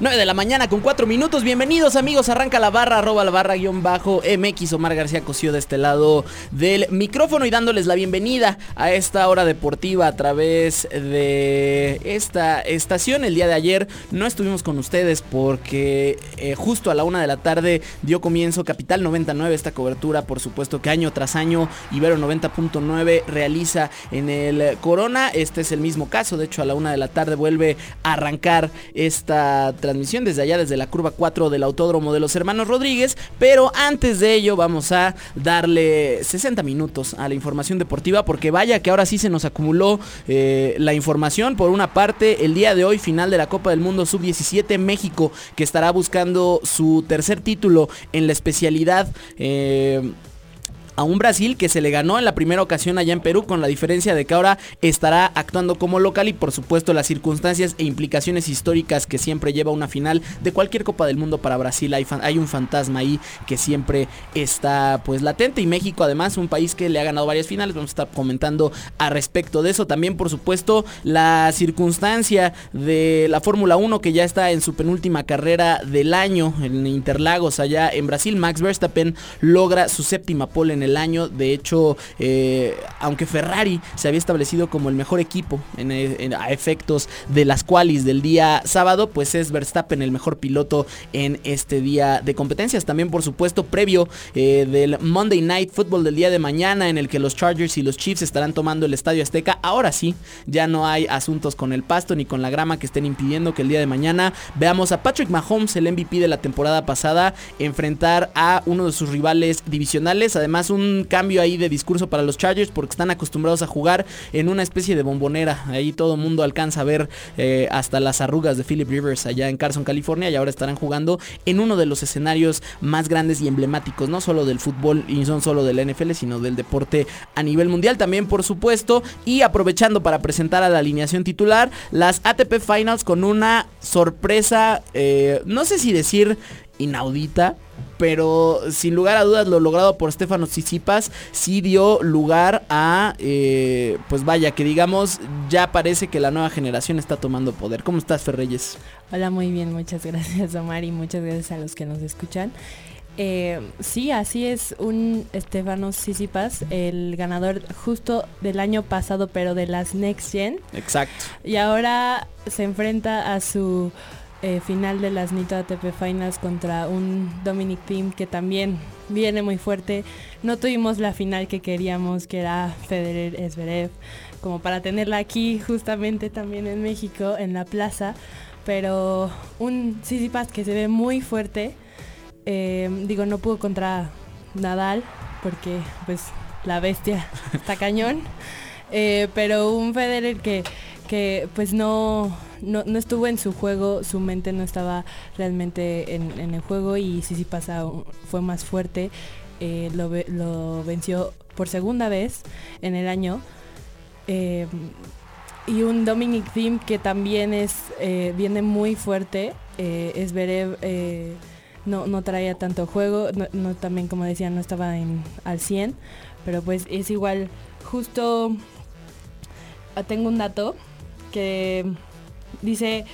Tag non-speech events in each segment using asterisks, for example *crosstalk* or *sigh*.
9 de la mañana con 4 minutos. Bienvenidos amigos. Arranca la barra, arroba la barra guion bajo MX. Omar García Cosío de este lado del micrófono y dándoles la bienvenida a esta hora deportiva a través de esta estación. El día de ayer no estuvimos con ustedes porque eh, justo a la una de la tarde dio comienzo Capital 99. Esta cobertura, por supuesto que año tras año Ibero 90.9 realiza en el Corona. Este es el mismo caso. De hecho, a la una de la tarde vuelve a arrancar esta transmisión desde allá, desde la curva 4 del Autódromo de los Hermanos Rodríguez. Pero antes de ello vamos a darle 60 minutos a la información deportiva porque vaya que ahora sí se nos acumuló eh, la información. Por una parte, el día de hoy, final de la Copa del Mundo Sub-17 México, que estará buscando su tercer título en la especialidad. Eh, a un Brasil que se le ganó en la primera ocasión allá en Perú con la diferencia de que ahora estará actuando como local y por supuesto las circunstancias e implicaciones históricas que siempre lleva una final de cualquier Copa del Mundo para Brasil. Hay, un fantasma ahí que siempre está pues latente y México además un país que le ha ganado varias finales. Vamos a estar comentando a respecto de eso. También por supuesto la circunstancia de la Fórmula 1 que ya está en su penúltima carrera del año en Interlagos allá en Brasil. Max Verstappen logra su séptima pole en el año. De hecho, eh, aunque Ferrari se había establecido como el mejor equipo en, en, a efectos de las qualis del día sábado, pues es Verstappen el mejor piloto en este día de competencias. También, por supuesto, previo eh, del Monday Night Football del día de mañana, en el que los Chargers y los Chiefs estarán tomando el Estadio Azteca. Ahora sí, ya no hay asuntos con el pasto ni con la grama que estén impidiendo que el día de mañana veamos a Patrick Mahomes, el MVP de la temporada pasada, enfrentar a uno de sus rivales divisionales. Además, un cambio ahí de discurso para los Chargers porque están acostumbrados a jugar en una especie de bombonera. Ahí todo el mundo alcanza a ver eh, hasta las arrugas de Philip Rivers allá en Carson, California y ahora estarán jugando en uno de los escenarios más grandes y emblemáticos, no solo del fútbol y no solo del NFL, sino del deporte a nivel mundial también, por supuesto. Y aprovechando para presentar a la alineación titular, las ATP Finals con una sorpresa, eh, no sé si decir inaudita, pero sin lugar a dudas lo logrado por Stefano Tsitsipas sí dio lugar a, eh, pues vaya, que digamos, ya parece que la nueva generación está tomando poder. ¿Cómo estás, Ferreyes? Hola, muy bien, muchas gracias, Omar, y muchas gracias a los que nos escuchan. Eh, sí, así es un Stefano Tsitsipas, el ganador justo del año pasado, pero de las Next Gen. Exacto. Y ahora se enfrenta a su eh, final de las Nito ATP Finals contra un Dominic Thiem que también viene muy fuerte. No tuvimos la final que queríamos, que era Federer Esberev, como para tenerla aquí justamente también en México, en la plaza. Pero un Tsitsipas que se ve muy fuerte. Eh, digo, no pudo contra Nadal porque pues la bestia está *laughs* cañón. Eh, pero un Federer que, que pues no, no, no, estuvo en su juego, su mente no estaba realmente en, el juego y sí sí pasa, fue más fuerte, eh, lo, venció por segunda vez en el año. Eh, y un Dominic Thiem que también es, eh, viene muy fuerte, es Berev, no, no traía tanto juego, no, también como decía no estaba en, al 100, pero pues es igual, justo tengo un dato que dice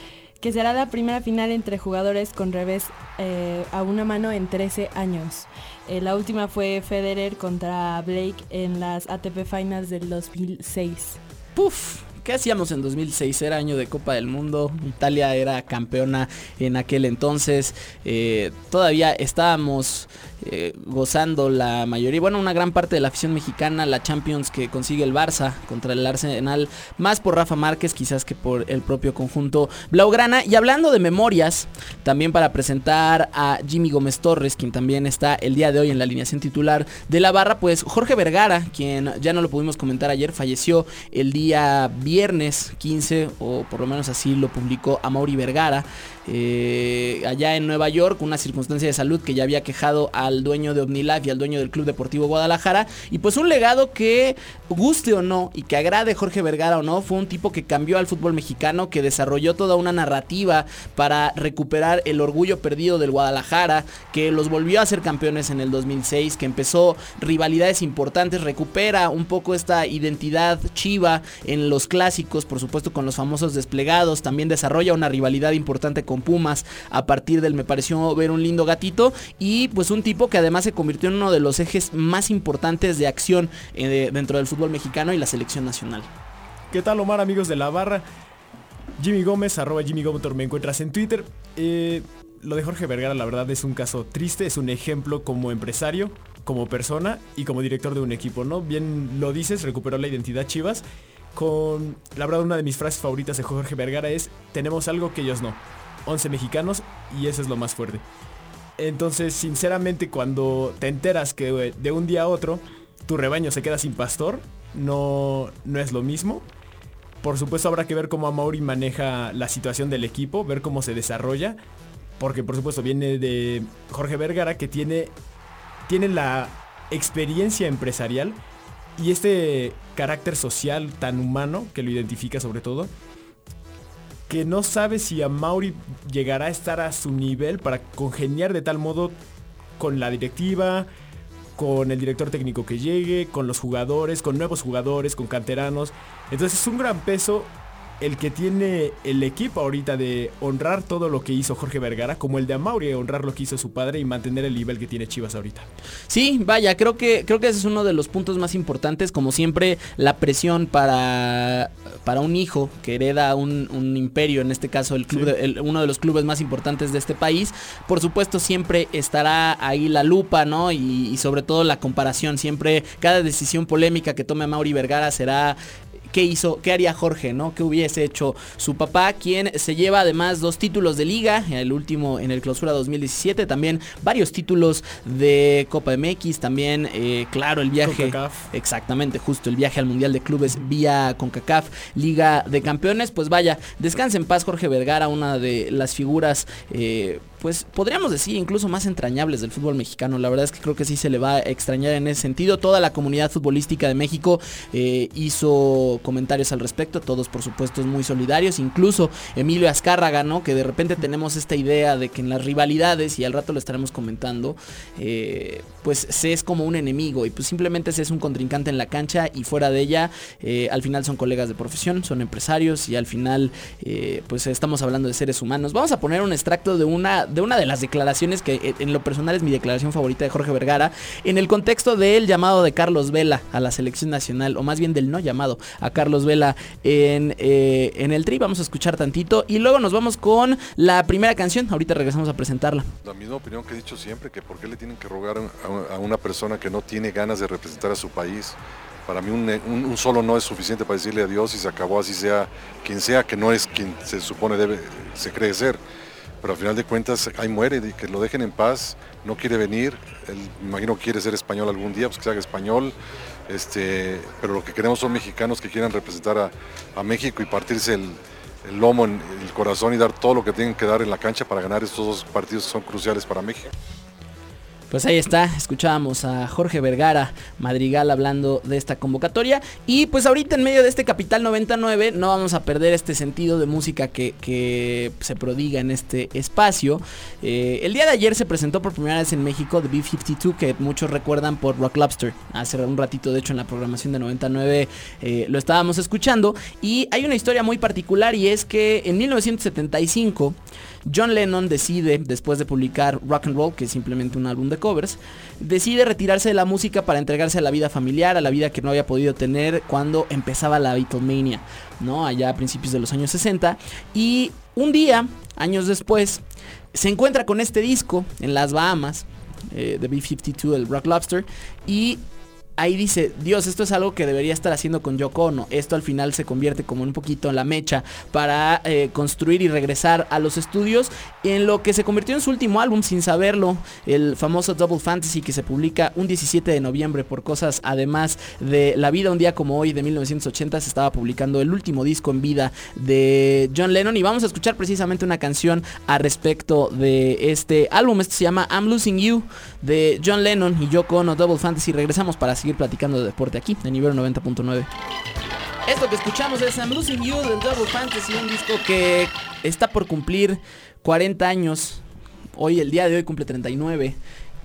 que será la primera final entre jugadores con revés eh, a una mano en 13 años. Eh, la última fue Federer contra Blake en las ATP Finals del 2006. ¡Puf! ¿Qué hacíamos en 2006? Era año de Copa del Mundo. Italia era campeona en aquel entonces. Eh, todavía estábamos eh, gozando la mayoría, bueno, una gran parte de la afición mexicana, la Champions que consigue el Barça contra el Arsenal, más por Rafa Márquez quizás que por el propio conjunto Blaugrana. Y hablando de memorias, también para presentar a Jimmy Gómez Torres, quien también está el día de hoy en la alineación titular de la barra, pues Jorge Vergara, quien ya no lo pudimos comentar ayer, falleció el día viernes 15, o por lo menos así lo publicó a Mauri Vergara. Eh, allá en Nueva York, una circunstancia de salud que ya había quejado al dueño de OmniLife y al dueño del Club Deportivo Guadalajara. Y pues un legado que, guste o no, y que agrade Jorge Vergara o no, fue un tipo que cambió al fútbol mexicano, que desarrolló toda una narrativa para recuperar el orgullo perdido del Guadalajara, que los volvió a ser campeones en el 2006, que empezó rivalidades importantes, recupera un poco esta identidad chiva en los clásicos, por supuesto con los famosos desplegados, también desarrolla una rivalidad importante con Pumas a partir del me pareció ver un lindo gatito y pues un tipo que además se convirtió en uno de los ejes más importantes de acción eh, dentro del fútbol mexicano y la selección nacional. ¿Qué tal Omar amigos de la barra? Jimmy Gómez, arroba Jimmy Gómez, me encuentras en Twitter. Eh, lo de Jorge Vergara la verdad es un caso triste, es un ejemplo como empresario, como persona y como director de un equipo, ¿no? Bien lo dices, recuperó la identidad Chivas. Con, la verdad, una de mis frases favoritas de Jorge Vergara es, tenemos algo que ellos no. 11 mexicanos y eso es lo más fuerte. Entonces, sinceramente, cuando te enteras que de un día a otro tu rebaño se queda sin pastor, no, no es lo mismo. Por supuesto habrá que ver cómo Amaury maneja la situación del equipo, ver cómo se desarrolla. Porque por supuesto viene de Jorge Vergara que tiene, tiene la experiencia empresarial y este carácter social tan humano que lo identifica sobre todo que no sabe si a Mauri llegará a estar a su nivel para congeniar de tal modo con la directiva, con el director técnico que llegue, con los jugadores, con nuevos jugadores, con canteranos. Entonces es un gran peso el que tiene el equipo ahorita de honrar todo lo que hizo Jorge Vergara, como el de Amaury, honrar lo que hizo su padre y mantener el nivel que tiene Chivas ahorita. Sí, vaya, creo que, creo que ese es uno de los puntos más importantes. Como siempre, la presión para, para un hijo que hereda un, imperio, en este caso el club uno de los clubes más importantes de este país, por supuesto siempre estará ahí la lupa, ¿no? Y, sobre todo la comparación. Siempre, cada decisión polémica que tome Amaury Vergara será qué hizo, qué haría Jorge, ¿no? ¿Qué hubiese hecho su papá, quien se lleva además dos títulos de liga, el último en el clausura 2017, también varios títulos de Copa MX, también, eh, claro, el viaje. Exactamente, justo el viaje al Mundial de Clubes vía CONCACAF, Liga de Campeones. Pues vaya, descanse en paz Jorge Vergara, una de las figuras. Eh, pues podríamos decir incluso más entrañables del fútbol mexicano. La verdad es que creo que sí se le va a extrañar en ese sentido. Toda la comunidad futbolística de México eh, hizo comentarios al respecto, todos por supuesto muy solidarios, incluso Emilio Azcárraga, ¿no? Que de repente tenemos esta idea de que en las rivalidades, y al rato lo estaremos comentando, eh, pues se es como un enemigo y pues simplemente se es un contrincante en la cancha y fuera de ella, eh, al final son colegas de profesión, son empresarios y al final pues estamos hablando de seres humanos. Vamos a poner un extracto de una de una de las declaraciones que eh, en lo personal es mi declaración favorita de Jorge Vergara, en el contexto del llamado de Carlos Vela a la selección nacional, o más bien del no llamado a Carlos Vela en, eh, en el tri. Vamos a escuchar tantito y luego nos vamos con la primera canción. Ahorita regresamos a presentarla. La misma opinión que he dicho siempre, que por qué le tienen que rogar a una persona que no tiene ganas de representar a su país. Para mí un, solo no es suficiente para decirle adiós y se acabó así sea quien sea, que no es quien se supone debe, se cree ser pero al final de cuentas ahí muere, que lo dejen en paz, no quiere venir, él imagino que quiere ser español algún día, pues que se haga español, este, pero lo que queremos son mexicanos que quieran representar a, México y partirse el, el lomo, en el corazón y dar todo lo que tienen que dar en la cancha para ganar estos dos partidos que son cruciales para México. Pues ahí está, escuchábamos a Jorge Vergara Madrigal hablando de esta convocatoria. Y pues ahorita en medio de este Capital 99 no vamos a perder este sentido de música que, se prodiga en este espacio. Eh, el día de ayer se presentó por primera vez en México The B-52, que muchos recuerdan por Rock Lobster. Hace un ratito, de hecho, en la programación de 99 eh, lo estábamos escuchando. Y hay una historia muy particular y es que en 1975... John Lennon decide, después de publicar Rock and Roll, que es simplemente un álbum de covers, decide retirarse de la música para entregarse a la vida familiar, a la vida que no había podido tener cuando empezaba la Beatlemania, ¿no? Allá a principios de los años 60. Y un día, años después, se encuentra con este disco en las Bahamas eh, de B-52, el Rock Lobster. Y ahí dice, Dios, esto es algo que debería estar haciendo con Yoko Ono. Esto al final se convierte como un poquito en la mecha para eh, construir y regresar a los estudios en lo que se convirtió en su último álbum sin saberlo, el famoso Double Fantasy que se publica un 17 de noviembre por cosas además de La vida un día como hoy de 1980 se estaba publicando el último disco en vida de John Lennon y vamos a escuchar precisamente una canción a respecto de este álbum. Esto se llama I'm Losing You de John Lennon y Yoko Ono Double Fantasy. Regresamos para seguir platicando de deporte aquí en nivel 90.9. Esto que escuchamos es I'm Losing You del Double Fantasy, un disco que está por cumplir 40 años. Hoy, el día de hoy, cumple 39.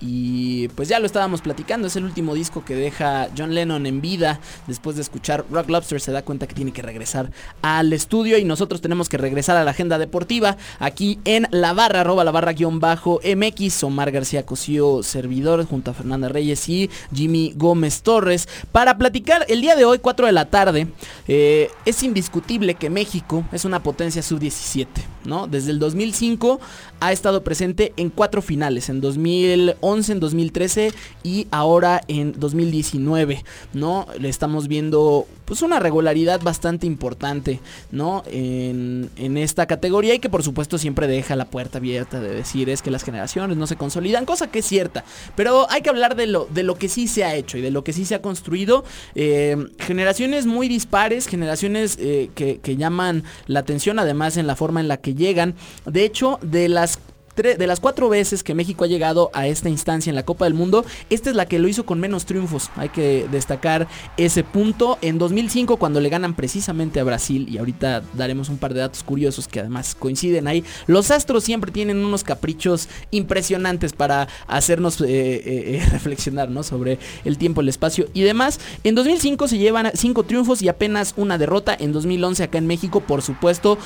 Y pues ya lo estábamos platicando, es el último disco que deja John Lennon en vida. Después de escuchar Rock Lobster se da cuenta que tiene que regresar al estudio y nosotros tenemos que regresar a la agenda deportiva aquí en la barra, arroba la barra guion bajo MX. Omar García Cosío, servidor, junto a Fernanda Reyes y Jimmy Gómez Torres. Para platicar el día de hoy, 4 de la tarde, eh, es indiscutible que México es una potencia sub-17, ¿no? Desde el 2005 ha estado presente en cuatro finales, en 2011, en 2013 y ahora en 2019, ¿no? Le estamos viendo pues una regularidad bastante importante, ¿no? En, en, esta categoría y que por supuesto siempre deja la puerta abierta de decir es que las generaciones no se consolidan, cosa que es cierta, pero hay que hablar de lo, de lo que sí se ha hecho y de lo que sí se ha construido. Eh, generaciones muy dispares, generaciones eh, que, que llaman la atención además en la forma en la que llegan. De hecho, de las de las cuatro veces que México ha llegado a esta instancia en la Copa del Mundo, esta es la que lo hizo con menos triunfos. Hay que destacar ese punto. En 2005, cuando le ganan precisamente a Brasil, y ahorita daremos un par de datos curiosos que además coinciden ahí, los astros siempre tienen unos caprichos impresionantes para hacernos eh, eh, eh, *laughs* reflexionar ¿no? sobre el tiempo, el espacio y demás. En 2005 se llevan cinco triunfos y apenas una derrota. En 2011 acá en México, por supuesto,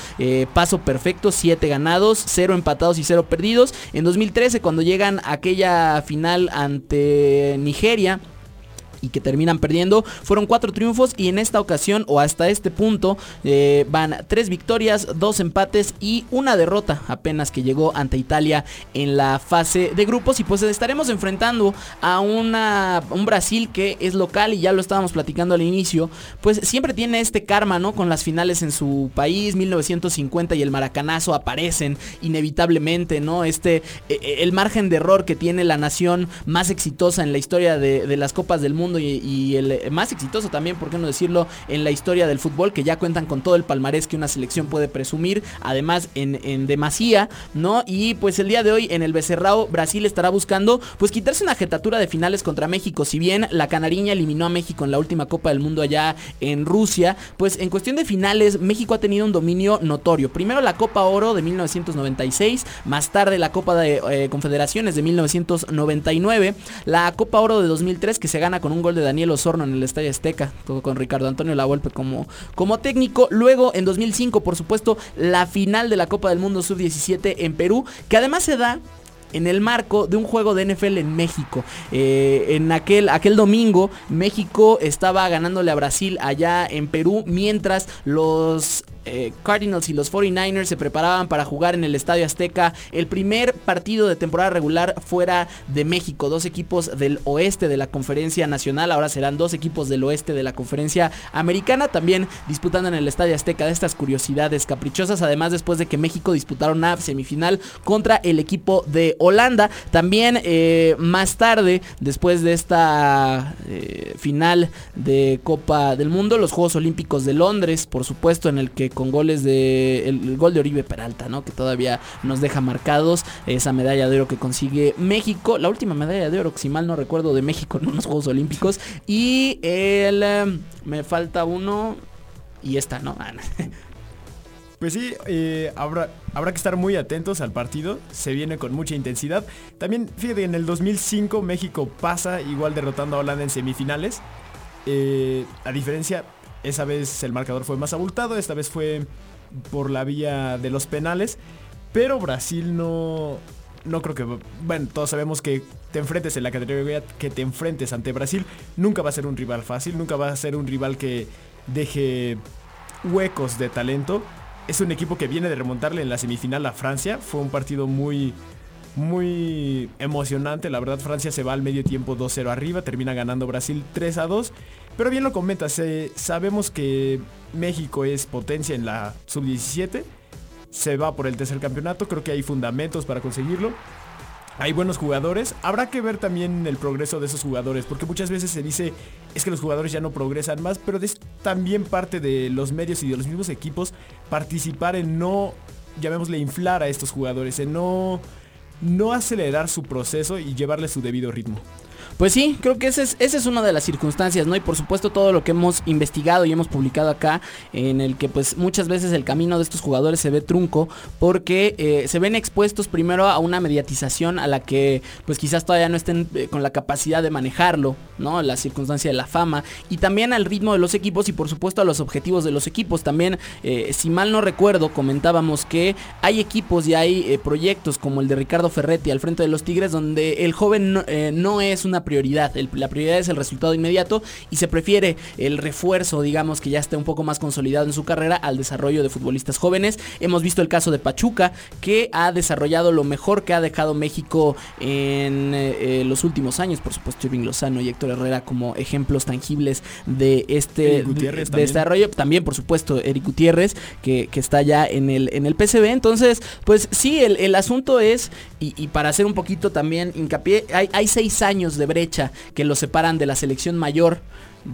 paso perfecto, siete ganados, cero empatados y cero perdidos En 2013, cuando llegan a aquella final ante Nigeria, y que terminan perdiendo. Fueron cuatro triunfos y en esta ocasión o hasta este punto eh, van tres victorias, dos empates y una derrota apenas que llegó ante Italia en la fase de grupos y pues estaremos enfrentando a un Brasil que es local y ya lo estábamos platicando al inicio, pues siempre tiene este karma, ¿no? Con las finales en su país, 1950 y el maracanazo aparecen inevitablemente, ¿no? Este, eh, el margen de error que tiene la nación más exitosa en la historia de las Copas del Mundo y, el eh, más exitoso también, por qué no decirlo, en la historia del fútbol, que ya cuentan con todo el palmarés que una selección puede presumir, además en, en demasía, ¿no? Y pues el día de hoy en el Becerrao, Brasil estará buscando pues quitarse una jetatura de finales contra México, si bien la Canariña eliminó a México en la última Copa del Mundo allá en Rusia, pues en cuestión de finales México ha tenido un dominio notorio. Primero la Copa Oro de 1996, más tarde la Copa de eh, Confederaciones de 1999, la Copa Oro de 2003 que se gana con un gol de Daniel Osorno en el Estadio Azteca, con Ricardo Antonio Lavolpe como, como técnico. Luego, en 2005, por supuesto, la final de la Copa del Mundo Sub-17 en Perú, que además se da en el marco de un juego de NFL en México. Eh, en aquel, aquel domingo, México estaba ganándole a Brasil allá en Perú, mientras los eh, Cardinals y los 49ers se preparaban para jugar en el Estadio Azteca el primer partido de temporada regular fuera de México. Dos equipos del oeste de la conferencia nacional, ahora serán dos equipos del oeste de la conferencia americana, también disputando en el Estadio Azteca de estas curiosidades caprichosas. Además, después de que México disputara una semifinal contra el equipo de Holanda, también eh, más tarde, después de esta eh, final de Copa del Mundo, los Juegos Olímpicos de Londres, por supuesto, en el que con goles de el, gol de Oribe Peralta, ¿no? Que todavía nos deja marcados esa medalla de oro que consigue México, la última medalla de oro, si mal no recuerdo, de México *laughs* en unos Juegos Olímpicos y el em, me falta uno y esta, ¿no? Ah, *laughs* pues sí, eh, habrá, habrá que estar muy atentos al partido. Se viene con mucha intensidad. También, fíjate, en el 2005 México pasa igual derrotando a Holanda en semifinales. Eh, a diferencia, esa vez el marcador fue más abultado, esta vez fue por la vía de los penales. Pero Brasil no, no creo que... Bueno, todos sabemos que te enfrentes en la categoría que te enfrentes ante Brasil. Nunca va a ser un rival fácil, nunca va a ser un rival que deje huecos de talento. Es un equipo que viene de remontarle en la semifinal a Francia. Fue un partido muy, muy emocionante. La verdad, Francia se va al medio tiempo 2-0 arriba, termina ganando Brasil 3-2. Pero bien lo comentas, eh, sabemos que México es potencia en la sub-17. Se va por el tercer campeonato, creo que hay fundamentos para conseguirlo. Hay buenos jugadores. Habrá que ver también el progreso de esos jugadores, porque muchas veces se dice es que los jugadores ya no progresan más, pero es también parte de los medios y de los mismos equipos participar en no, llamémosle, inflar a estos jugadores, en no, no acelerar su proceso y llevarle su debido ritmo. Pues sí, creo que esa es, es una de las circunstancias, ¿no? Y por supuesto todo lo que hemos investigado y hemos publicado acá, en el que pues muchas veces el camino de estos jugadores se ve trunco, porque eh, se ven expuestos primero a una mediatización a la que pues quizás todavía no estén eh, con la capacidad de manejarlo, ¿no? La circunstancia de la fama, y también al ritmo de los equipos y por supuesto a los objetivos de los equipos. También, eh, si mal no recuerdo, comentábamos que hay equipos y hay proyectos como el de Ricardo Ferretti al frente de los Tigres, donde el joven no, no es una prioridad. la prioridad es el resultado inmediato y se prefiere el refuerzo, digamos, que ya esté un poco más consolidado en su carrera al desarrollo de futbolistas jóvenes. Hemos visto el caso de Pachuca, que ha desarrollado lo mejor que ha dejado México en eh, los últimos años. Por supuesto, Irving Lozano y Héctor Herrera como ejemplos tangibles de este desarrollo. También, por supuesto, Eric Gutiérrez, que, está ya en el, en el PCB. Entonces, pues sí, el, asunto es, y, para hacer un poquito también hincapié, hay, hay seis años de que lo separan de la selección mayor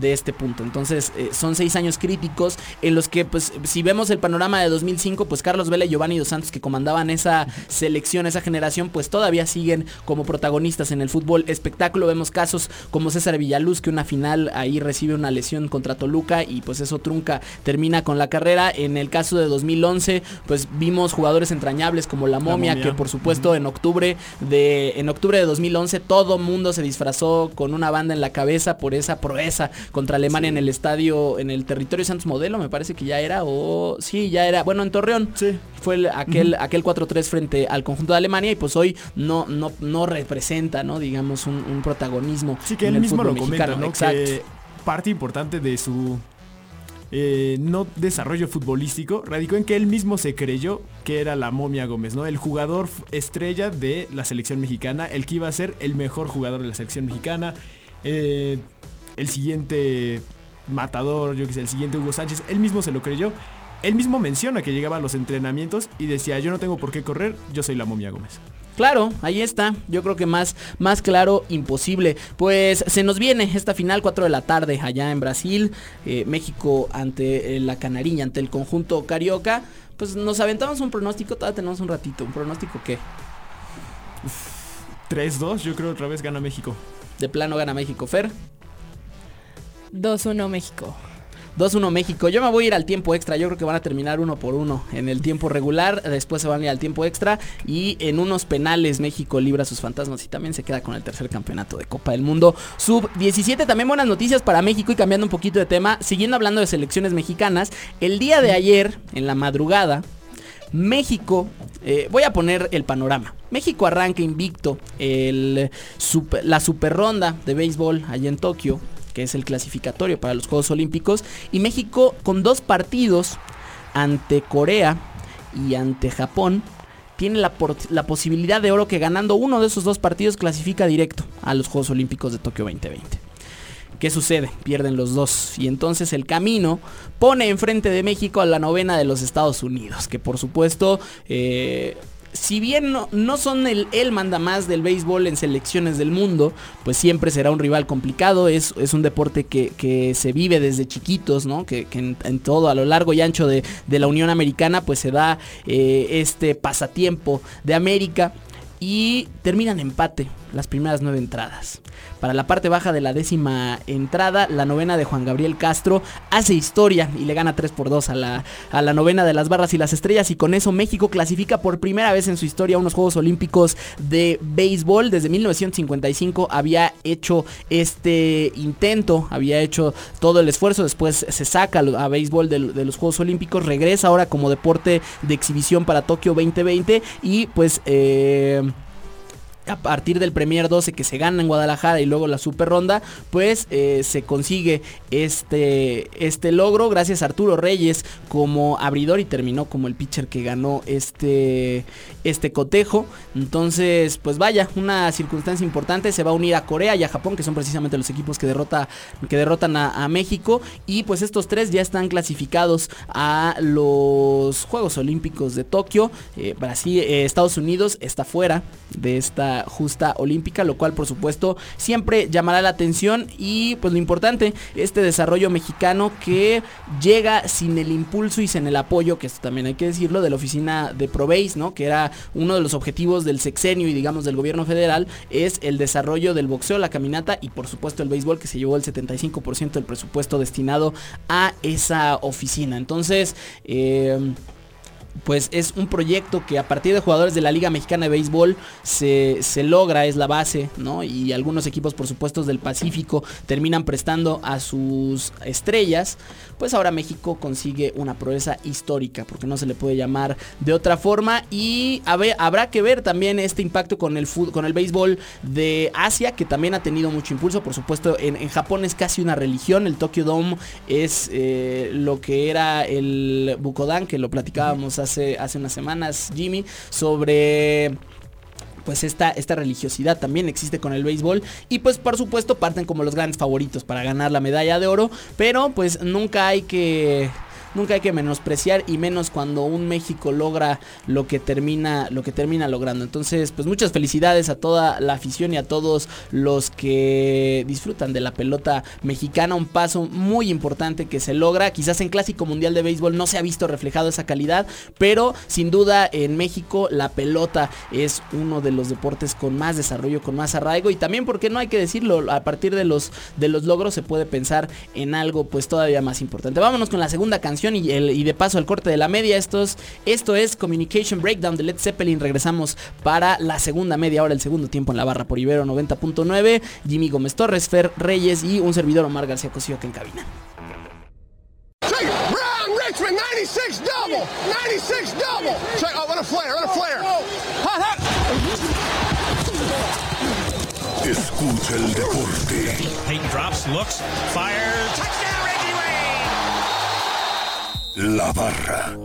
de este punto. Entonces eh, son seis años críticos en los que pues si vemos el panorama de 2005 pues Carlos Vela y Giovanni Dos Santos que comandaban esa selección, esa generación pues todavía siguen como protagonistas en el fútbol espectáculo. Vemos casos como César Villaluz que una final ahí recibe una lesión contra Toluca y pues eso trunca, termina con la carrera. En el caso de 2011 pues vimos jugadores entrañables como La Momia, que por supuesto en octubre de en octubre de 2011 todo mundo se disfrazó con una banda en la cabeza por esa proeza contra Alemania en el estadio, en el territorio Santos Modelo, me parece que ya era, o sí, ya era, bueno, en Torreón. Sí. Fue aquel, aquel 4-3 frente al conjunto de Alemania y pues hoy no, no, no representa, ¿no? Digamos, un, protagonismo. Sí, que él mismo lo comenta, ¿no? Que parte importante de su eh, no desarrollo futbolístico radicó en que él mismo se creyó que era la momia Gómez, ¿no? El jugador estrella de la selección mexicana, el que iba a ser el mejor jugador de la selección mexicana. Eh, el siguiente matador, yo que sé, el siguiente Hugo Sánchez, él mismo se lo creyó. Él mismo menciona que llegaba a los entrenamientos y decía, yo no tengo por qué correr, yo soy la momia Gómez. Claro, ahí está. Yo creo que más, más claro, imposible. Pues se nos viene esta final 4 de la tarde allá en Brasil. Eh, México ante eh, la Canariña, ante el conjunto carioca. Pues nos aventamos un pronóstico, todavía tenemos un ratito. ¿Un pronóstico qué? 3-2, yo creo otra vez gana México. De plano gana México, Fer. 2-1 México. 2-1 México. Yo me voy a ir al tiempo extra. Yo creo que van a terminar uno por uno en el tiempo regular. Después se van a ir al tiempo extra. Y en unos penales México libra sus fantasmas y también se queda con el tercer campeonato de Copa del Mundo. Sub 17. También buenas noticias para México y cambiando un poquito de tema. Siguiendo hablando de selecciones mexicanas. El día de ayer, en la madrugada, México, eh, voy a poner el panorama. México arranca invicto el, la super ronda de béisbol allá en Tokio que es el clasificatorio para los Juegos Olímpicos. Y México con dos partidos ante Corea y ante Japón tiene la, posibilidad de oro que ganando uno de esos dos partidos clasifica directo a los Juegos Olímpicos de Tokio 2020. ¿Qué sucede? Pierden los dos. Y entonces el camino pone enfrente de México a la novena de los Estados Unidos. Que por supuesto eh, si bien no, son el, manda más del béisbol en selecciones del mundo, pues siempre será un rival complicado. Es, es un deporte que, se vive desde chiquitos, ¿no? Que, en, todo, a lo largo y ancho de, la Unión Americana, pues se da eh, este pasatiempo de América. Y terminan empate las primeras nueve entradas. Para la parte baja de la décima entrada, la novena de Juan Gabriel Castro hace historia y le gana 3 por 2 a la, a la novena de las barras y las estrellas y con eso México clasifica por primera vez en su historia unos Juegos Olímpicos de béisbol. Desde 1955 había hecho este intento, había hecho todo el esfuerzo, después se saca a béisbol de, los Juegos Olímpicos, regresa ahora como deporte de exhibición para Tokio 2020 y pues... Eh, a partir del Premier 12 que se gana en Guadalajara y luego la Super Ronda, pues eh, se consigue este, este logro gracias a Arturo Reyes como abridor y terminó como el pitcher que ganó este, este cotejo. Entonces, pues vaya, una circunstancia importante. Se va a unir a Corea y a Japón, que son precisamente los equipos que, derrota, que derrotan a, México. Y pues estos tres ya están clasificados a los Juegos Olímpicos de Tokio. Eh, Brasil, eh, Estados Unidos está fuera de esta justa olímpica, lo cual por supuesto siempre llamará la atención y pues lo importante, este desarrollo mexicano que llega sin el impulso y sin el apoyo, que esto también hay que decirlo, de la oficina de Proveis, ¿no? Que era uno de los objetivos del sexenio y digamos del gobierno federal, es el desarrollo del boxeo, la caminata y por supuesto el béisbol que se llevó el 75% del presupuesto destinado a esa oficina. Entonces, eh, pues es un proyecto que a partir de jugadores de la Liga Mexicana de Béisbol se, logra, es la base, ¿no? Y algunos equipos, por supuesto, del Pacífico terminan prestando a sus estrellas. Pues ahora México consigue una proeza histórica, porque no se le puede llamar de otra forma. Y habrá que ver también este impacto con el, con el béisbol de Asia, que también ha tenido mucho impulso. Por supuesto, en, Japón es casi una religión. El Tokyo Dome es eh, lo que era el Bukodan, que lo platicábamos hace, hace unas semanas, Jimmy, sobre pues esta, esta religiosidad también existe con el béisbol. Y pues por supuesto parten como los grandes favoritos para ganar la medalla de oro, pero pues nunca hay que nunca hay que menospreciar y menos cuando un México logra lo que termina lo que termina logrando. Entonces, pues muchas felicidades a toda la afición y a todos los que disfrutan de la pelota mexicana, un paso muy importante que se logra. Quizás en Clásico Mundial de Béisbol no se ha visto reflejado esa calidad, pero sin duda en México la pelota es uno de los deportes con más desarrollo, con más arraigo y también porque no hay que decirlo, a partir de los de los logros se puede pensar en algo pues todavía más importante. Vámonos con la segunda canción y, de paso al corte de la media. Estos, esto es Communication Breakdown de Led Zeppelin. Regresamos para la segunda media hora, el segundo tiempo en la barra por Ibero 90.9. Jimmy Gómez Torres, Fer Reyes y un servidor Omar García Cosío que en cabina. Escucha el deporte. drops, looks, la barra.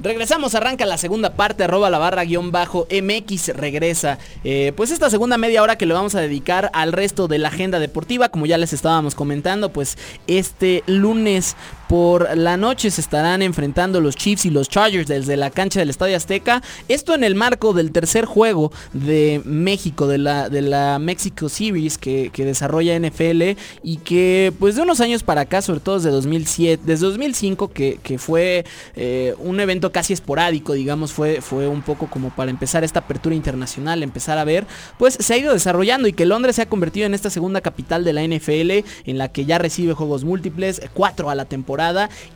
Regresamos, arranca la segunda parte, arroba la barra guion bajo MX regresa. Eh, pues esta segunda media hora que le vamos a dedicar al resto de la agenda deportiva, como ya les estábamos comentando, pues este lunes por la noche se estarán enfrentando los Chiefs y los Chargers desde la cancha del Estadio Azteca. Esto en el marco del tercer juego de México, de la, de la Mexico Series que, desarrolla NFL y que pues de unos años para acá, sobre todo desde 2007, desde 2005, que, que fue eh, un evento casi esporádico, digamos, fue, fue un poco como para empezar esta apertura internacional, empezar a ver, pues se ha ido desarrollando y que Londres se ha convertido en esta segunda capital de la NFL en la que ya recibe juegos múltiples, cuatro a la temporada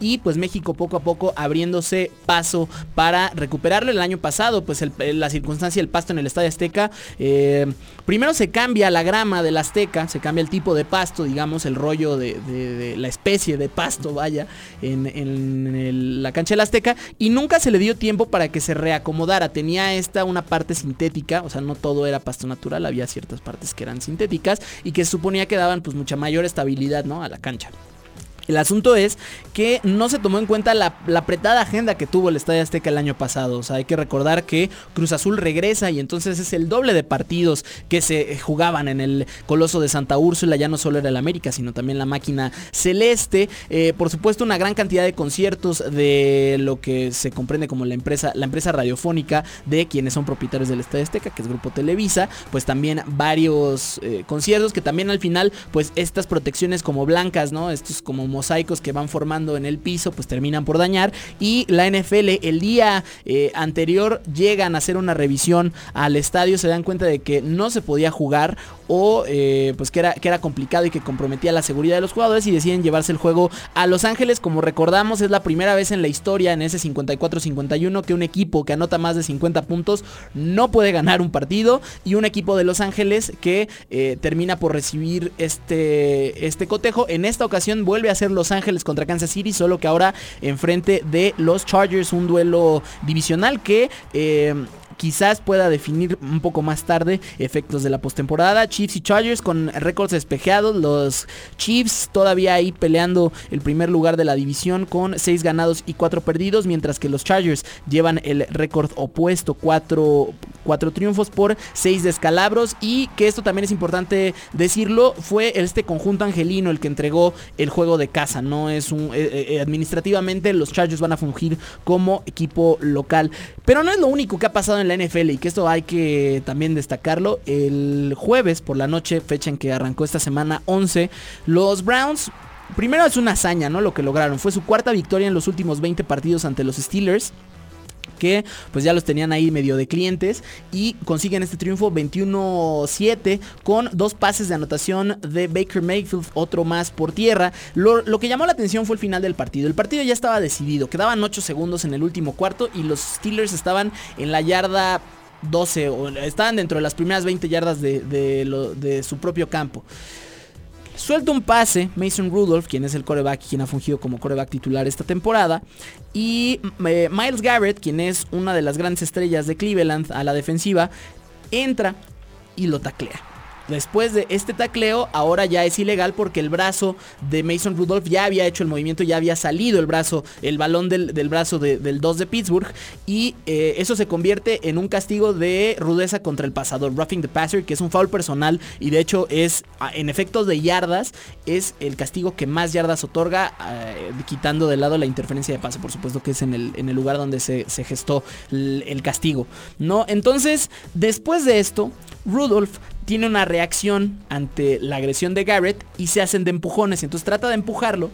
y pues México poco a poco abriéndose paso para recuperarlo el año pasado, pues la circunstancia del pasto en el Estadio Azteca, eh, primero se cambia la grama del Azteca, se cambia el tipo de pasto, digamos, el rollo de, la especie de pasto, vaya, en, la cancha del Azteca y nunca se le dio tiempo para que se reacomodara, tenía esta una parte sintética, o sea, no todo era pasto natural, había ciertas partes que eran sintéticas y que suponía que daban pues mucha mayor estabilidad, ¿no? A la cancha. El asunto es que no se tomó en cuenta la, apretada agenda que tuvo el Estadio Azteca el año pasado. O sea, hay que recordar que Cruz Azul regresa y entonces es el doble de partidos que se jugaban en el Coloso de Santa Úrsula. Ya no solo era el América, sino también la máquina celeste. Eh, por supuesto, una gran cantidad de conciertos de lo que se comprende como la empresa, la empresa radiofónica de quienes son propietarios del Estadio Azteca, que es Grupo Televisa. Pues también varios eh, conciertos que también al final, pues estas protecciones como blancas, ¿no? Estos como mosaicos que van formando en el piso pues terminan por dañar y la NFL el día eh, anterior llegan a hacer una revisión al estadio, se dan cuenta de que no se podía jugar o eh, pues que era, que era complicado y que comprometía la seguridad de los jugadores y deciden llevarse el juego a Los Ángeles. Como recordamos, es la primera vez en la historia, en ese 54-51, que un equipo que anota más de 50 puntos no puede ganar un partido y un equipo de Los Ángeles que eh, termina por recibir este, este cotejo. En esta ocasión vuelve a Los Ángeles contra Kansas City, solo que ahora enfrente de los Chargers, un duelo divisional que... Eh, quizás pueda definir un poco más tarde efectos de la postemporada. Chiefs y Chargers con récords espejeados. Los Chiefs todavía ahí peleando el primer lugar de la división con 6 ganados y 4 perdidos, mientras que los Chargers llevan el récord opuesto, 4 triunfos por 6 descalabros y que esto también es importante decirlo, fue este conjunto angelino el que entregó el juego de casa, no es un eh, eh, administrativamente los Chargers van a fungir como equipo local, pero no es lo único que ha pasado en la NFL y que esto hay que también destacarlo, el jueves por la noche, fecha en que arrancó esta semana 11, los Browns Primero es una hazaña, ¿no? Lo que lograron. Fue su cuarta victoria en los últimos 20 partidos ante los Steelers que pues ya los tenían ahí medio de clientes y consiguen este triunfo 21-7 con dos pases de anotación de Baker Mayfield, otro más por tierra. Lo, que llamó la atención fue el final del partido. El partido ya estaba decidido, quedaban 8 segundos en el último cuarto y los Steelers estaban en la yarda 12 o estaban dentro de las primeras 20 yardas de, de su propio campo. Suelta un pase Mason Rudolph, quien es el coreback, quien ha fungido como coreback titular esta temporada. Y eh, Miles Garrett, quien es una de las grandes estrellas de Cleveland a la defensiva, entra y lo taclea. Después de este tacleo, ahora ya es ilegal porque el brazo de Mason Rudolph ya había hecho el movimiento, ya había salido el brazo, el balón del, brazo del 2 de Pittsburgh. Y eh, eso se convierte en un castigo de rudeza contra el pasador, roughing the passer, que es un foul personal y de hecho es, en efectos de yardas, es el castigo que más yardas otorga, eh, quitando de lado la interferencia de pase, por supuesto que es en el, en el lugar donde se, gestó el, el castigo. ¿no? Entonces, después de esto, Rudolph tiene una reacción ante la agresión de Garrett y se hacen de empujones. Entonces trata de empujarlo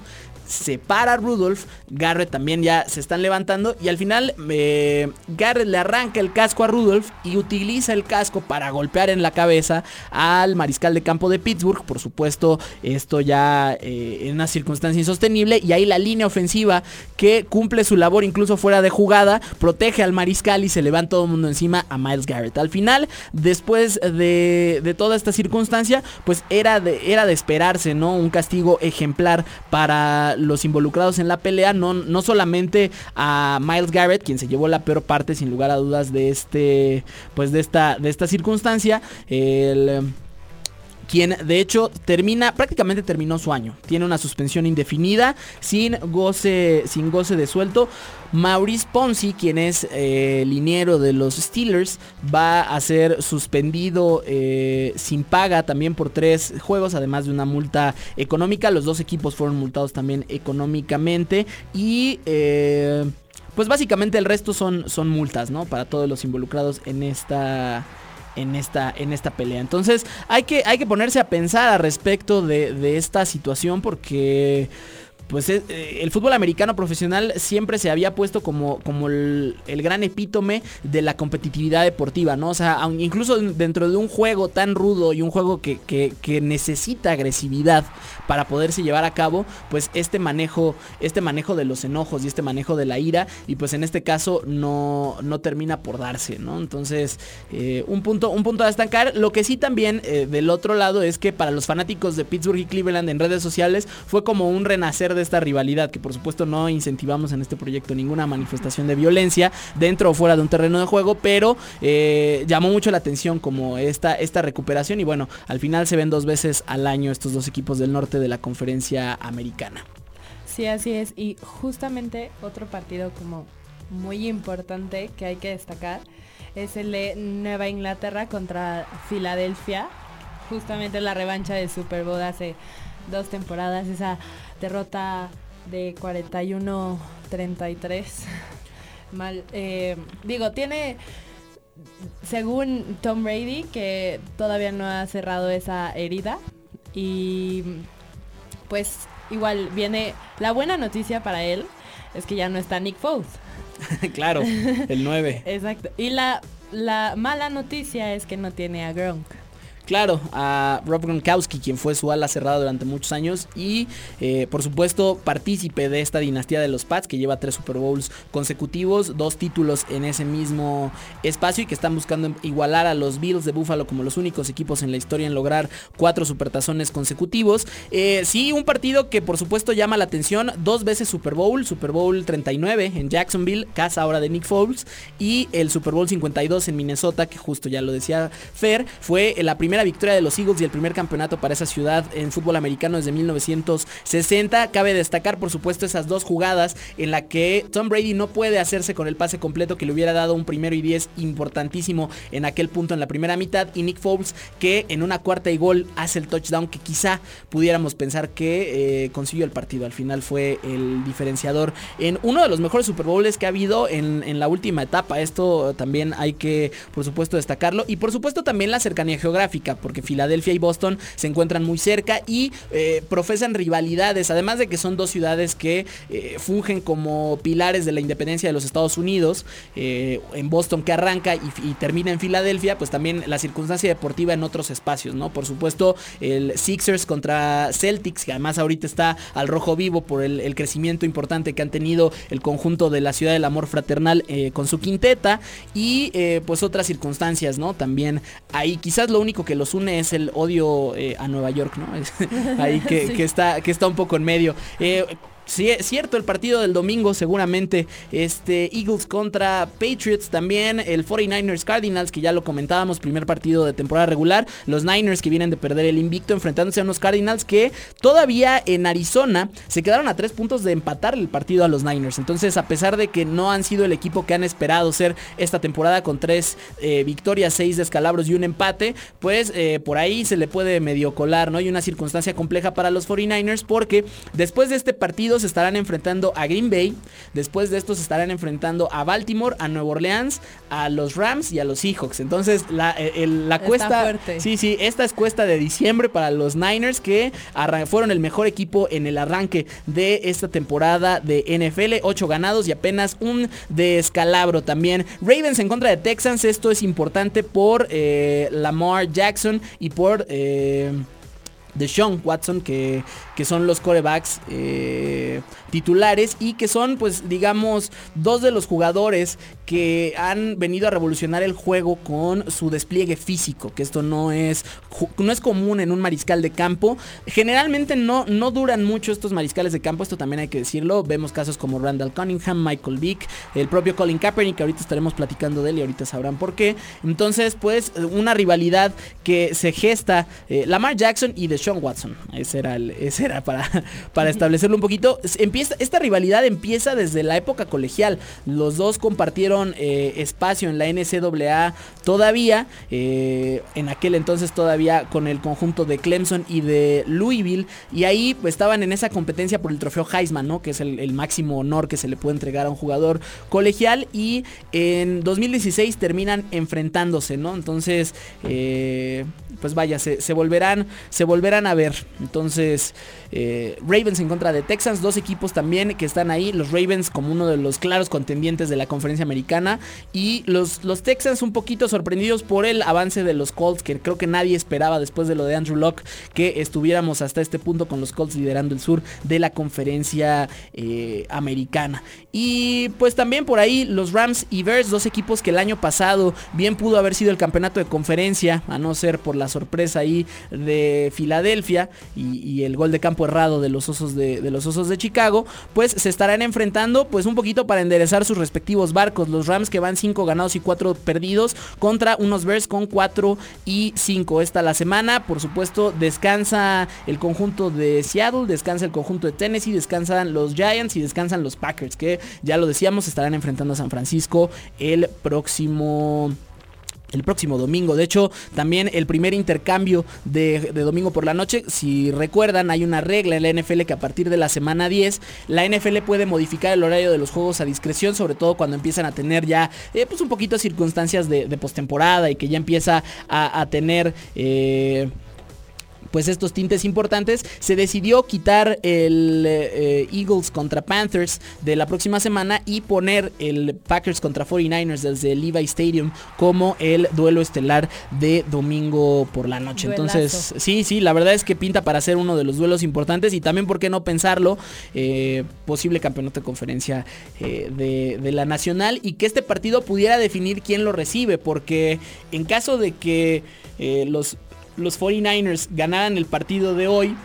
se para Rudolph, Garrett también ya se están levantando y al final eh, Garrett le arranca el casco a Rudolph y utiliza el casco para golpear en la cabeza al mariscal de campo de Pittsburgh, por supuesto esto ya eh, en una circunstancia insostenible y ahí la línea ofensiva que cumple su labor incluso fuera de jugada, protege al mariscal y se le van todo el mundo encima a Miles Garrett. Al final, después de, toda esta circunstancia, pues era de, era de esperarse, ¿no? Un castigo ejemplar para los involucrados en la pelea, no, no solamente a Miles Garrett, quien se llevó la peor parte sin lugar a dudas de este, pues de esta, de esta circunstancia, el quien de hecho termina, prácticamente terminó su año. Tiene una suspensión indefinida, sin goce, sin goce de suelto. Maurice Ponzi, quien es eh, liniero de los Steelers, va a ser suspendido eh, sin paga también por tres juegos, además de una multa económica. Los dos equipos fueron multados también económicamente y... Eh, pues básicamente el resto son, son multas, ¿no? Para todos los involucrados en esta, en esta, en esta pelea. Entonces hay que, hay que ponerse a pensar a respecto de, de esta situación porque pues eh, el fútbol americano profesional siempre se había puesto como, como el, gran epítome de la competitividad deportiva, ¿no? O sea, incluso dentro de un juego tan rudo y un juego que, que, necesita agresividad para poderse llevar a cabo, pues este manejo, este manejo de los enojos y este manejo de la ira, y pues en este caso no, no termina por darse, ¿no? Entonces, eh, un, punto, un punto a destacar. Lo que sí también eh, del otro lado es que para los fanáticos de Pittsburgh y Cleveland en redes sociales fue como un renacer esta rivalidad, que por supuesto no incentivamos en este proyecto ninguna manifestación de violencia dentro o fuera de un terreno de juego, pero eh, llamó mucho la atención como esta, esta recuperación y bueno, al final se ven dos veces al año estos dos equipos del norte de la conferencia americana. Sí, así es. Y justamente otro partido como muy importante que hay que destacar es el de Nueva Inglaterra contra Filadelfia. Justamente la revancha de Super Bowl hace dos temporadas, esa derrota de 41-33. Mal, eh, digo, tiene, según Tom Brady, que todavía no ha cerrado esa herida. Y pues igual viene la buena noticia para él, es que ya no está Nick Foles. *laughs* claro, el 9. *laughs* Exacto. Y la, la mala noticia es que no tiene a Gronk. Claro, a Rob Gronkowski, quien fue su ala cerrada durante muchos años y eh, por supuesto partícipe de esta dinastía de los Pats que lleva tres Super Bowls consecutivos, dos títulos en ese mismo espacio y que están buscando igualar a los Bills de Buffalo como los únicos equipos en la historia en lograr cuatro supertazones consecutivos. Eh, sí, un partido que por supuesto llama la atención, dos veces Super Bowl, Super Bowl 39 en Jacksonville, casa ahora de Nick Foles y el Super Bowl 52 en Minnesota, que justo ya lo decía Fer, fue la primera victoria de los Eagles y el primer campeonato para esa ciudad en fútbol americano desde 1960. Cabe destacar, por supuesto, esas dos jugadas en la que Tom Brady no puede hacerse con el pase completo que le hubiera dado un primero y diez importantísimo en aquel punto en la primera mitad. Y Nick Foles que en una cuarta y gol hace el touchdown que quizá pudiéramos pensar que eh, consiguió el partido. Al final fue el diferenciador en uno de los mejores Super Bowls que ha habido en, en la última etapa. Esto también hay que, por supuesto, destacarlo. Y por supuesto también la cercanía geográfica porque Filadelfia y Boston se encuentran muy cerca y eh, profesan rivalidades, además de que son dos ciudades que eh, fungen como pilares de la independencia de los Estados Unidos, eh, en Boston que arranca y, termina en Filadelfia, pues también la circunstancia deportiva en otros espacios, ¿no? Por supuesto, el Sixers contra Celtics, que además ahorita está al rojo vivo por el, el crecimiento importante que han tenido el conjunto de la ciudad del amor fraternal con su quinteta y pues otras circunstancias, ¿no? También ahí quizás lo único que los une es el odio eh, a Nueva York, ¿no? *laughs* ahí *laughs* que, está, que está un poco en medio. Eh, Sí, es cierto, el partido del domingo seguramente. Este Eagles contra Patriots también. El 49ers Cardinals, que ya lo comentábamos, primer partido de temporada regular. Los Niners que vienen de perder el invicto enfrentándose a unos Cardinals que todavía en Arizona se quedaron a tres puntos de empatar el partido a los Niners. Entonces, a pesar de que no han sido el equipo que han esperado ser esta temporada con tres eh, victorias, seis descalabros y un empate, pues eh, por ahí se le puede medio colar, ¿no? Hay una circunstancia compleja para los 49ers porque después de este partido se estarán enfrentando a Green Bay. Después de esto se estarán enfrentando a Baltimore, a Nueva Orleans, a los Rams y a los Seahawks. Entonces la, eh, la cuesta... Sí, sí, esta es cuesta de diciembre para los Niners que fueron el mejor equipo en el arranque de esta temporada de NFL. Ocho ganados y apenas un descalabro también. Ravens en contra de Texans. Esto es importante por eh, Lamar Jackson y por... Eh, de Sean Watson, que, que son los corebacks eh, titulares y que son, pues, digamos, dos de los jugadores que han venido a revolucionar el juego con su despliegue físico, que esto no es, no es común en un mariscal de campo. Generalmente no, no duran mucho estos mariscales de campo, esto también hay que decirlo. Vemos casos como Randall Cunningham, Michael Vick, el propio Colin Kaepernick, que ahorita estaremos platicando de él y ahorita sabrán por qué. Entonces, pues, una rivalidad que se gesta eh, Lamar Jackson y de Sean Watson. Ese era, el, ese para, para establecerlo un poquito. Empieza, esta rivalidad empieza desde la época colegial. Los dos compartieron eh, espacio en la NCAA todavía. Eh, en aquel entonces todavía con el conjunto de Clemson y de Louisville. Y ahí pues, estaban en esa competencia por el trofeo Heisman, ¿no? Que es el, máximo honor que se le puede entregar a un jugador colegial. Y en 2016 terminan enfrentándose, ¿no? Entonces, eh, pues vaya, se, se, volverán, se volverán a ver. Entonces, eh, Ravens en contra de Texans, dos equipos también que están ahí. Los Ravens como uno de los claros contendientes de la conferencia americana. Y los, los Texans un poquito sorprendidos por el avance de los Colts, que creo que nadie esperaba después de lo de Andrew Locke, que estuviéramos hasta este punto con los Colts liderando el sur de la conferencia eh, americana. Y pues también por ahí los Rams y Bears, dos equipos que el año pasado bien pudo haber sido el campeonato de conferencia, a no ser por la sorpresa ahí de Filadelfia y, el gol de campo errado de los osos de, los osos de Chicago, pues se estarán enfrentando pues un poquito para enderezar sus respectivos barcos. Los Rams que van 5 ganados y 4 perdidos contra unos Bears con 4 y 5 esta la semana. Por supuesto descansa el conjunto de Seattle, descansa el conjunto de Tennessee, descansan los Giants y descansan los Packers que ya lo decíamos estarán enfrentando a San Francisco el próximo el próximo domingo. De hecho, también el primer intercambio de, domingo por la noche, si recuerdan, hay una regla en la NFL que a partir de la semana 10, la NFL puede modificar el horario de los juegos a discreción, sobre todo cuando empiezan a tener ya eh, pues un poquito de circunstancias de, postemporada y que ya empieza a, tener... Eh, pues estos tintes importantes, se decidió quitar el eh, Eagles contra Panthers de la próxima semana y poner el Packers contra 49ers desde el Levi Stadium como el duelo estelar de domingo por la noche. Duelazo. Entonces, sí, sí, la verdad es que pinta para ser uno de los duelos importantes y también, ¿por qué no pensarlo? Eh, posible campeonato de conferencia eh, de, de la Nacional y que este partido pudiera definir quién lo recibe, porque en caso de que eh, los, los 49ers ganaran el partido de hoy,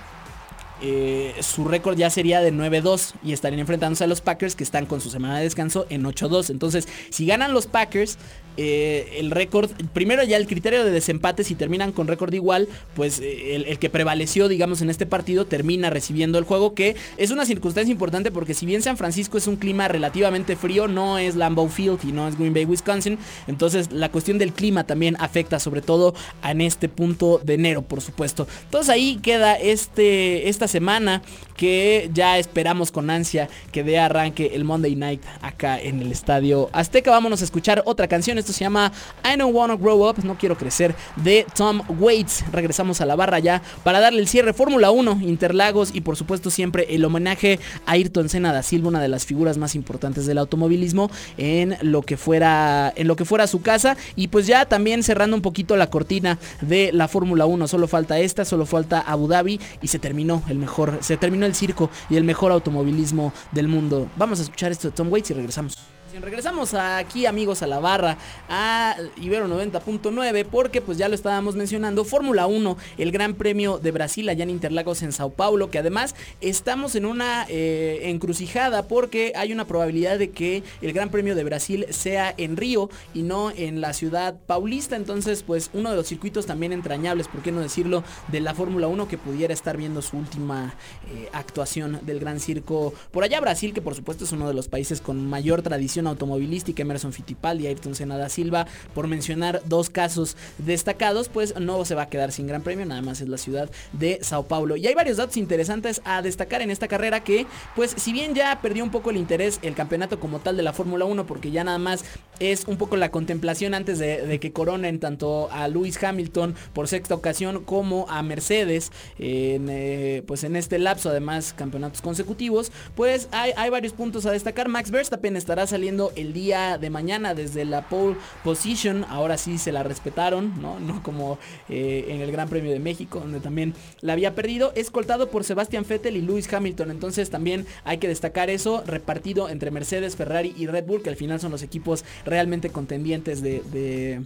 eh, su récord ya sería de 9-2 y estarían enfrentándose a los Packers que están con su semana de descanso en 8-2. Entonces, si ganan los Packers, eh, el récord, primero ya el criterio de desempate, si terminan con récord igual, pues eh, el, que prevaleció, digamos, en este partido termina recibiendo el juego, que es una circunstancia importante porque si bien San Francisco es un clima relativamente frío, no es Lambeau Field y no es Green Bay, Wisconsin, entonces la cuestión del clima también afecta sobre todo en este punto de enero, por supuesto. Entonces ahí queda este, esta semana que ya esperamos con ansia que dé arranque el Monday Night acá en el Estadio Azteca. Vámonos a escuchar otra canción, esto se llama I Don't Wanna Grow Up, no quiero crecer, de Tom Waits. Regresamos a la barra ya para darle el cierre Fórmula 1, Interlagos y por supuesto siempre el homenaje a Ayrton Senna da Silva, una de las figuras más importantes del automovilismo en lo que fuera en lo que fuera su casa y pues ya también cerrando un poquito la cortina de la Fórmula 1, solo falta esta, solo falta Abu Dhabi y se terminó el mejor, se terminó el circo y el mejor automovilismo del mundo. Vamos a escuchar esto de Tom Waits y regresamos. Regresamos aquí amigos a la barra a Ibero 90.9 porque pues ya lo estábamos mencionando Fórmula 1 el Gran Premio de Brasil allá en Interlagos en Sao Paulo que además estamos en una eh, encrucijada porque hay una probabilidad de que el Gran Premio de Brasil sea en Río y no en la ciudad paulista. Entonces pues uno de los circuitos también entrañables por qué no decirlo de la Fórmula 1 que pudiera estar viendo su última eh, actuación del Gran Circo por allá. Brasil que por supuesto es uno de los países con mayor tradición automovilística, Emerson Fittipaldi, Ayrton Senna da Silva, por mencionar dos casos destacados, pues no se va a quedar sin gran premio, nada más es la ciudad de Sao Paulo. Y hay varios datos interesantes a destacar en esta carrera que, pues si bien ya perdió un poco el interés el campeonato como tal de la Fórmula 1, porque ya nada más es un poco la contemplación antes de, de que coronen tanto a Lewis Hamilton por sexta ocasión como a Mercedes en, eh, pues en este lapso, además campeonatos consecutivos, pues hay, hay varios puntos a destacar. Max Verstappen estará saliendo el día de mañana desde la pole position. Ahora sí se la respetaron, ¿no? *laughs* No como eh, en el Gran Premio de México, donde también la había perdido. Escoltado por Sebastian Vettel y Lewis Hamilton. Entonces también hay que destacar eso, repartido entre Mercedes, Ferrari y Red Bull, que al final son los equipos realmente contendientes de, de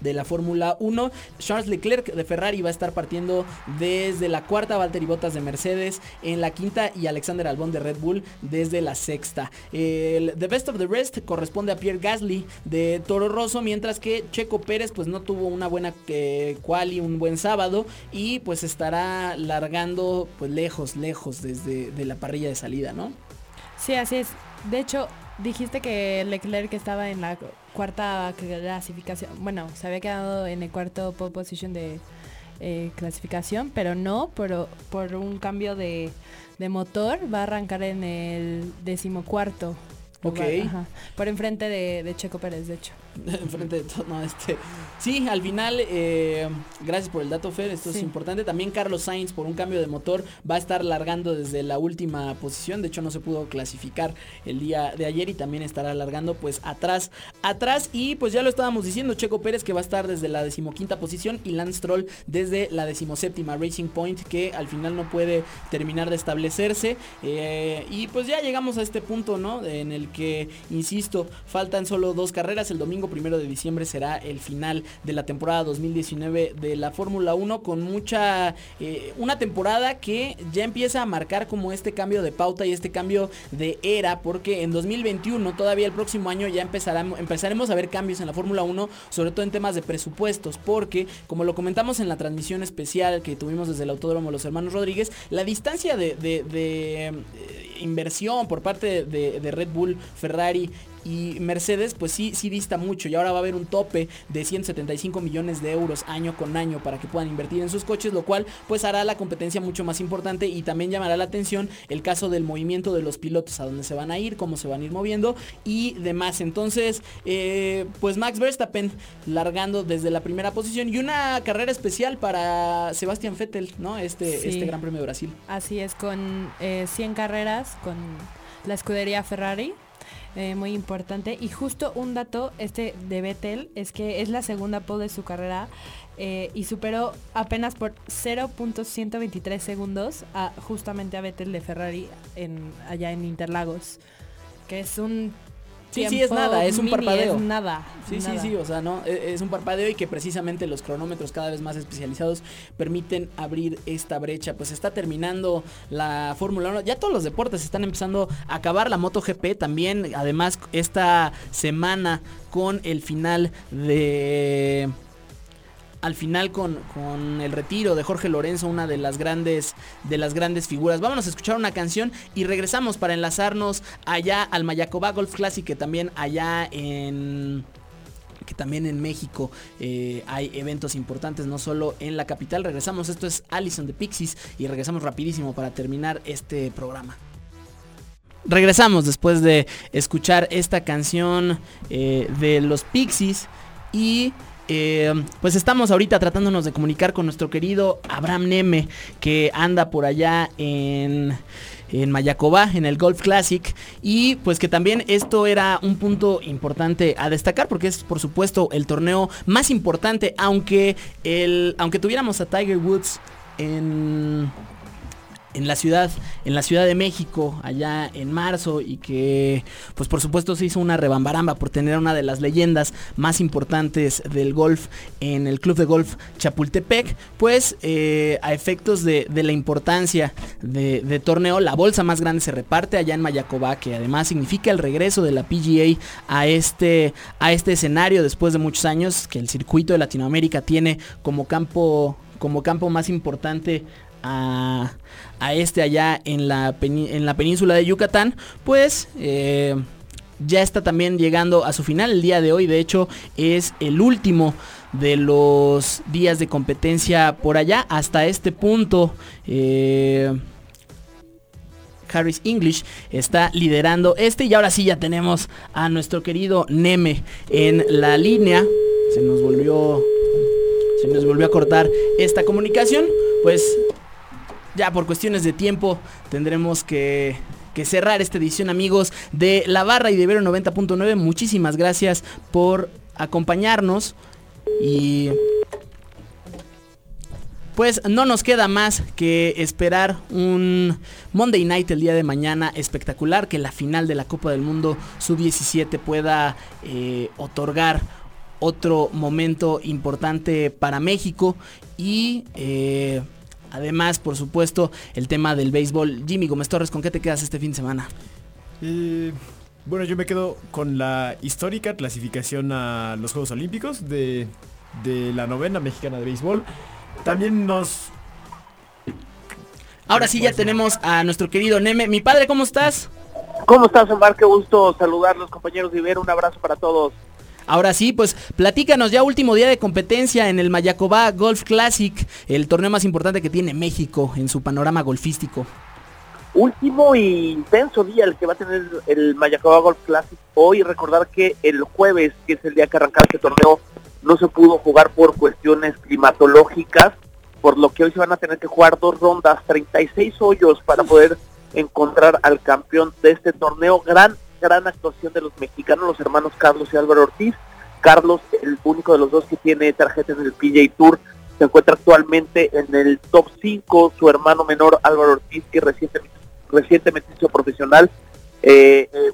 de la Fórmula 1. Charles Leclerc de Ferrari va a estar partiendo desde la cuarta, Valtteri Bottas de Mercedes en la quinta y Alexander Albon de Red Bull desde la sexta. El The Best of the Rest corresponde a Pierre Gasly de Toro Rosso, mientras que Checo Pérez pues no tuvo una buena eh, quali, un buen sábado y pues estará largando pues lejos, lejos desde de la parrilla de salida, ¿no? Sí, así es. De hecho, dijiste que Leclerc estaba en la cuarta clasificación. Bueno, se había quedado en el cuarto pole position de eh, clasificación, pero no, por, por un cambio de, de motor. Va a arrancar en el decimocuarto. Ok. lugar, ajá, por enfrente de, de Checo Pérez, de hecho. *laughs* enfrente de todo, no, este, sí, al final, eh, gracias por el dato Fer, esto es importante, también Carlos Sainz por un cambio de motor va a estar largando desde la última posición, de hecho no se pudo clasificar el día de ayer y también estará largando pues atrás, atrás. Y pues ya lo estábamos diciendo, Checo Pérez que va a estar desde la decimoquinta posición y Lance Stroll desde la decimoséptima Racing Point que al final no puede terminar de establecerse. Eh, y pues ya llegamos a este punto, ¿no? En el que, insisto, faltan solo dos carreras, el domingo primero de diciembre será el final de la temporada 2019 de la Fórmula 1 con mucha, eh, una temporada que ya empieza a marcar como este cambio de pauta y este cambio de era, porque en 2021, todavía el próximo año ya empezaremos, empezaremos a ver cambios en la Fórmula 1, sobre todo en temas de presupuestos, porque como lo comentamos en la transmisión especial que tuvimos desde el Autódromo Los Hermanos Rodríguez, la distancia de, eh, inversión por parte de Red Bull, Ferrari y Mercedes pues sí, sí dista mucho y ahora va a haber un tope de 175 millones de euros año con año para que puedan invertir en sus coches, lo cual pues hará la competencia mucho más importante y también llamará la atención el caso del movimiento de los pilotos, a dónde se van a ir, cómo se van a ir moviendo y demás. Entonces, eh, pues Max Verstappen largando desde la primera posición y una carrera especial para Sebastián Vettel, ¿no? Este, Sí. este Gran Premio de Brasil. Así es, con eh, 100 carreras, con la escudería Ferrari. Eh, muy importante. Y justo un dato este de Vettel es que es la segunda pole de su carrera eh, y superó apenas por 0.123 segundos a, justamente a Vettel de Ferrari allá en Interlagos. Que es un... Sí, sí, es nada, es un mini, parpadeo. Es nada. Sí, sí, nada. sí, o sea, no, E- es un parpadeo y que precisamente los cronómetros cada vez más especializados permiten abrir esta brecha. Pues está terminando la Fórmula 1, ya todos los deportes están empezando a acabar, la MotoGP también, además esta semana con el final de al final con, con el retiro de Jorge Lorenzo, una de las grandes de las grandes figuras. Vámonos a escuchar una canción y regresamos para enlazarnos allá al Mayacoba Golf Classic que también allá en que también en México eh, hay eventos importantes, no solo en la capital. Regresamos, esto es Allison de Pixies y regresamos rapidísimo para terminar este programa. Regresamos después de escuchar esta canción eh, de los Pixies y eh, pues estamos ahorita tratándonos de comunicar con nuestro querido Abraham Neme que anda por allá en en Mayacoba, en el Golf Classic. Y pues que también esto era un punto importante a destacar porque es por supuesto el torneo más importante, aunque, el, aunque tuviéramos a Tiger Woods en, en la ciudad, en la Ciudad de México, allá en marzo, y que pues por supuesto se hizo una rebambaramba por tener una de las leyendas más importantes del golf en el Club de Golf Chapultepec, pues eh, a efectos de, de la importancia de, torneo, la bolsa más grande se reparte allá en Mayacoba, que además significa el regreso de la PGA a este, a este escenario después de muchos años que el circuito de Latinoamérica tiene como campo, como campo más importante a, este allá en la, en la península de Yucatán, pues eh, ya está también llegando a su final el día de hoy. De hecho, es el último de los días de competencia por allá. Hasta este punto. eh, Harris English está liderando este y ahora sí ya tenemos a nuestro querido Neme en la línea. Se nos volvió se nos volvió a cortar esta comunicación. Pues ya por cuestiones de tiempo tendremos que, cerrar esta edición amigos de La Barra y de Ibero 90.9. Muchísimas gracias por acompañarnos y pues no nos queda más que esperar un Monday Night el día de mañana espectacular, que la final de la Copa del Mundo Sub-17 pueda eh, otorgar otro momento importante para México y eh, además, por supuesto, el tema del béisbol. Jimmy Gómez Torres, ¿con qué te quedas este fin de semana? Eh, bueno, yo me quedo con la histórica clasificación a los Juegos Olímpicos de, de la novena mexicana de béisbol. También nos... Ahora sí ya tenemos a nuestro querido Neme. Mi padre, ¿cómo estás? ¿Cómo estás, Omar? Qué gusto saludarlos, compañeros de Ibero. Un abrazo para todos. Ahora sí, pues platícanos ya último día de competencia en el Mayacoba Golf Classic, el torneo más importante que tiene México en su panorama golfístico. Último y intenso día el que va a tener el Mayacoba Golf Classic. Hoy recordar que el jueves, que es el día que arranca este torneo, no se pudo jugar por cuestiones climatológicas, por lo que hoy se van a tener que jugar dos rondas, 36 hoyos para poder encontrar al campeón de este torneo. Gran, gran actuación de los mexicanos, los hermanos Carlos y Álvaro Ortiz. Carlos, el único de los dos que tiene tarjetas del PJ Tour, se encuentra actualmente en el top 5. Su hermano menor, Álvaro Ortiz, que recientemente, recientemente hizo profesional, eh, eh,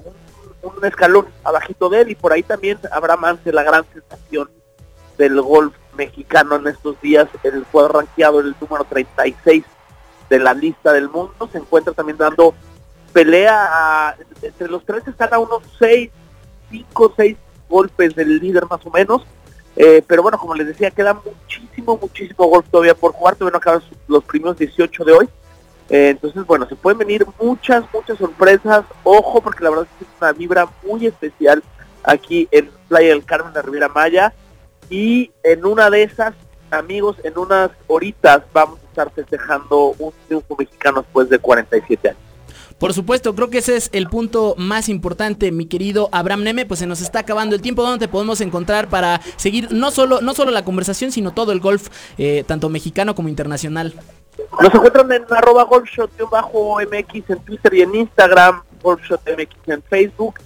un, escalón abajito de él. Y por ahí también Abraham Ansel, la gran sensación del golf mexicano en estos días. Él fue rankeado el número 36 de la lista del mundo. Se encuentra también dando pelea a- entre los tres están a unos 6, 5, 6 golpes del líder más o menos. Eh, pero bueno, como les decía, queda muchísimo, muchísimo golf todavía por jugar. Todavía no acaban los primeros 18 de hoy. Eh, entonces, bueno, se pueden venir muchas, muchas sorpresas. Ojo, porque la verdad es que es una vibra muy especial aquí en Playa del Carmen de Riviera Maya. Y en una de esas, amigos, en unas horitas vamos a estar festejando un triunfo mexicano después de 47 años. Por supuesto, creo que ese es el punto más importante, mi querido Abraham Neme, pues se nos está acabando el tiempo donde te podemos encontrar para seguir no solo, no solo la conversación, sino todo el golf, eh, tanto mexicano como internacional. Nos encuentran en arroba golfshot-mx en Twitter y en Instagram, golfshotmx en Facebook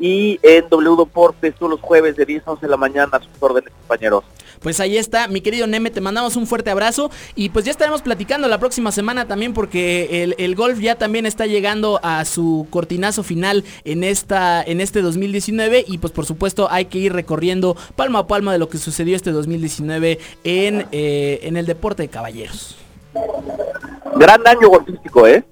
y en W Deportes todos los jueves de 10 a 11 de la mañana a sus órdenes, compañeros. Pues ahí está, mi querido Neme, te mandamos un fuerte abrazo y pues ya estaremos platicando la próxima semana también porque el, golf ya también está llegando a su cortinazo final en, esta, en este 2019 y pues por supuesto hay que ir recorriendo palma a palma de lo que sucedió este 2019 en, eh, en el deporte de caballeros. Gran año golfístico, ¿eh?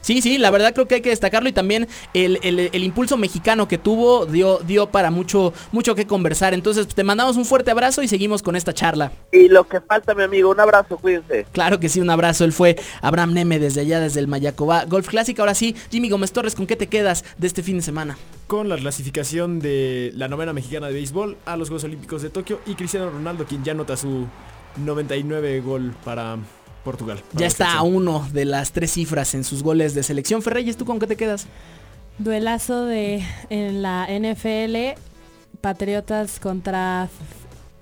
Sí, sí, la verdad creo que hay que destacarlo y también el, el, el, impulso mexicano que tuvo dio, dio para mucho, mucho que conversar. Entonces te mandamos un fuerte abrazo y seguimos con esta charla. Y lo que falta, mi amigo, un abrazo, cuídense. Claro que sí, un abrazo. Él fue Abraham Neme desde allá, desde el Mayacobá Golf Classic. Ahora sí, Jimmy Gómez Torres, ¿con qué te quedas de este fin de semana? Con la clasificación de la novena mexicana de béisbol a los Juegos Olímpicos de Tokio y Cristiano Ronaldo, quien ya nota su 99 gol para Portugal. Ya está a uno de las tres cifras en sus goles de selección. Ferreyes, ¿tú con qué te quedas? Duelazo de en la NFL, Patriotas contra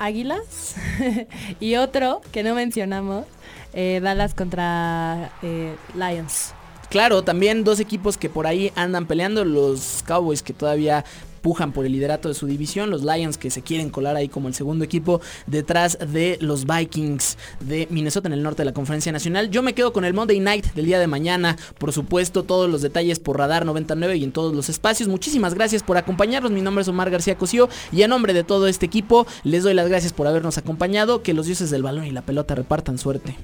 Águilas. *laughs* y otro que no mencionamos, eh, Dallas contra eh, Lions. Claro, también dos equipos que por ahí andan peleando, los Cowboys que todavía pujan por el liderato de su división, los Lions que se quieren colar ahí como el segundo equipo detrás de los Vikings de Minnesota en el norte de la Conferencia Nacional. Yo me quedo con el Monday Night del día de mañana, por supuesto, todos los detalles por Radar 99 y en todos los espacios. Muchísimas gracias por acompañarnos, mi nombre es Omar García Cosío y en nombre de todo este equipo les doy las gracias por habernos acompañado, que los dioses del balón y la pelota repartan suerte.